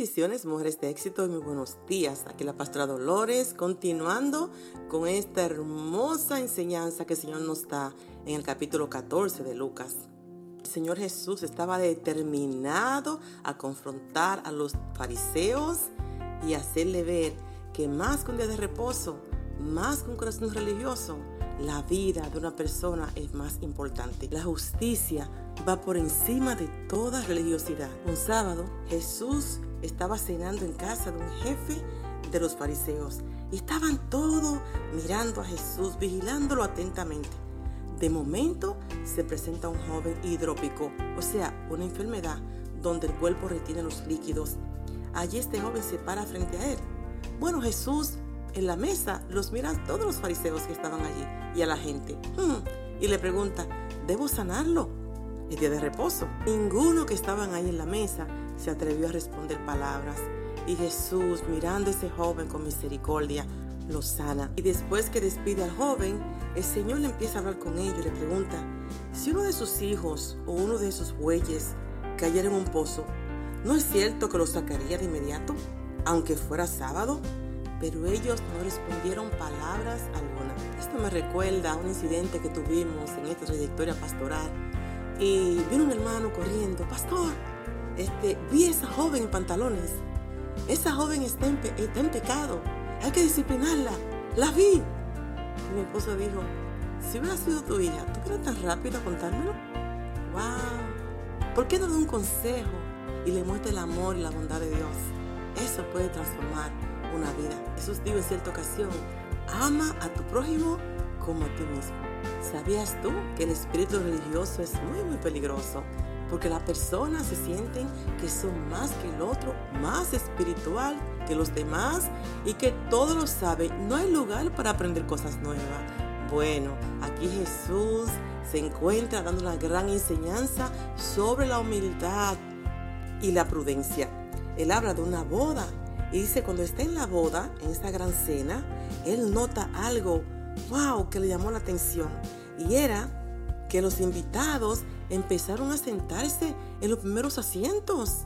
Bendiciones, mujeres de éxito muy buenos días. Aquí la pastora Dolores, continuando con esta hermosa enseñanza que el Señor nos da en el capítulo 14 de Lucas. El Señor Jesús estaba determinado a confrontar a los fariseos y hacerle ver que más que un día de reposo, más que un corazón religioso, la vida de una persona es más importante. La justicia va por encima de toda religiosidad. Un sábado, Jesús estaba cenando en casa de un jefe de los fariseos y estaban todos mirando a Jesús, vigilándolo atentamente. De momento se presenta un joven hidrópico, o sea, una enfermedad donde el cuerpo retiene los líquidos. Allí este joven se para frente a él. Bueno, Jesús en la mesa los mira a todos los fariseos que estaban allí y a la gente. Hmm, y le pregunta, ¿debo sanarlo? Día de reposo. Ninguno que estaban ahí en la mesa se atrevió a responder palabras. Y Jesús, mirando a ese joven con misericordia, lo sana. Y después que despide al joven, el Señor le empieza a hablar con ellos y le pregunta, si uno de sus hijos o uno de sus bueyes cayera en un pozo, ¿no es cierto que lo sacaría de inmediato, aunque fuera sábado? pero ellos no respondieron palabras alguna. Esto me recuerda a un incidente que tuvimos en esta trayectoria pastoral. Y vino un hermano corriendo, pastor, este, vi a esa joven en pantalones. Esa joven está en, pecado, hay que disciplinarla. La vi. Y mi esposo dijo, si hubiera sido tu hija, ¿tú crees tan rápido a contármelo? ¡Wow! ¿Por qué no da un consejo y le muestra el amor y la bondad de Dios? Eso puede transformar una vida. Jesús dijo en cierta ocasión, ama a tu prójimo como a ti mismo. ¿Sabías tú que el espíritu religioso es muy, muy peligroso? Porque las personas se sienten que son más que el otro, más espiritual que los demás y que todo lo saben. No hay lugar para aprender cosas nuevas. Bueno, aquí Jesús se encuentra dando una gran enseñanza sobre la humildad y la prudencia. Él habla de una boda y dice, cuando está en la boda, en esta gran cena, él nota algo, wow, que le llamó la atención. Y era que los invitados empezaron a sentarse en los primeros asientos.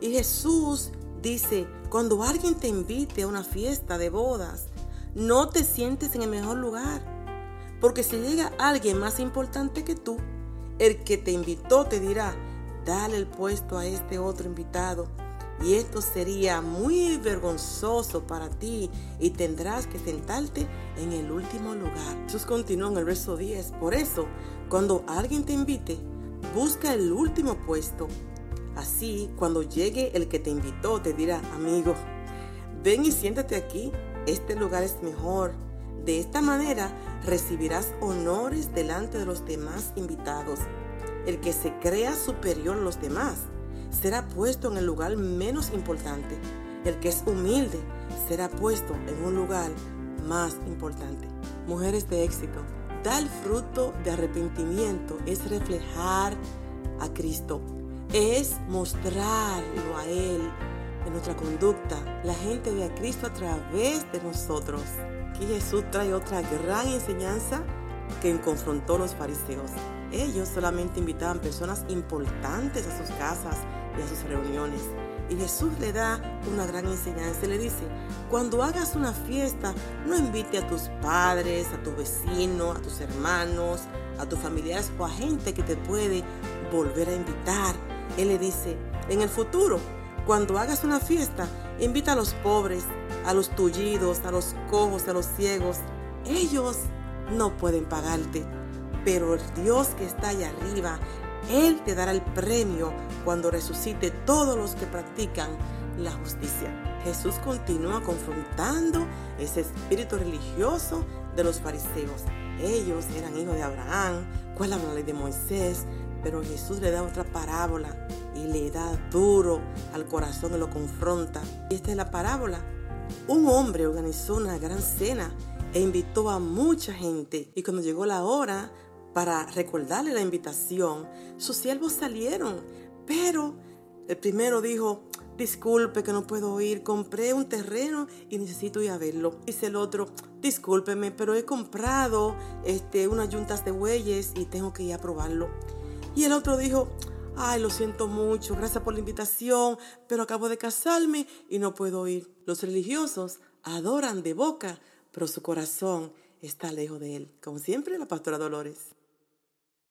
Y Jesús dice, cuando alguien te invite a una fiesta de bodas, no te sientes en el mejor lugar. Porque si llega alguien más importante que tú, el que te invitó te dirá, dale el puesto a este otro invitado y esto sería muy vergonzoso para ti y tendrás que sentarte en el último lugar. Jesús continuó en el verso 10. Por eso, cuando alguien te invite, busca el último puesto. Así, cuando llegue el que te invitó, te dirá, amigo, ven y siéntate aquí, este lugar es mejor. De esta manera recibirás honores delante de los demás invitados. El que se crea superior a los demás será puesto en el lugar menos importante. El que es humilde será puesto en un lugar más importante. Mujeres de éxito, dar fruto de arrepentimiento es reflejar a Cristo, es mostrarlo a Él en nuestra conducta. La gente ve a Cristo a través de nosotros. Aquí Jesús trae otra gran enseñanza que confrontó a los fariseos. Ellos solamente invitaban personas importantes a sus casas y a sus reuniones. Y Jesús le da una gran enseñanza. Le dice, cuando hagas una fiesta, no invite a tus padres, a tus vecinos, a tus hermanos, a tus familiares o a gente que te puede volver a invitar. Él le dice, en el futuro, cuando hagas una fiesta, invita a los pobres, a los tullidos, a los cojos, a los ciegos. Ellos no pueden pagarte, pero el Dios que está allá arriba, Él te dará el premio cuando resucite todos los que practican la justicia. Jesús continúa confrontando ese espíritu religioso de los fariseos. Ellos eran hijos de Abraham, cuál la ley de Moisés, pero Jesús le da otra parábola y le da duro al corazón y lo confronta. Y esta es la parábola. Un hombre organizó una gran cena e invitó a mucha gente. Y cuando llegó la hora para recordarle la invitación, sus siervos salieron. Pero el primero dijo, disculpe que no puedo ir, compré un terreno y necesito ir a verlo. Dice el otro, discúlpeme, pero he comprado este, unas yuntas de bueyes y tengo que ir a probarlo. Y el otro dijo, Ay, lo siento mucho, gracias por la invitación, pero acabo de casarme y no puedo ir. Los religiosos adoran de boca, pero su corazón está lejos de él. Como siempre, la pastora Dolores.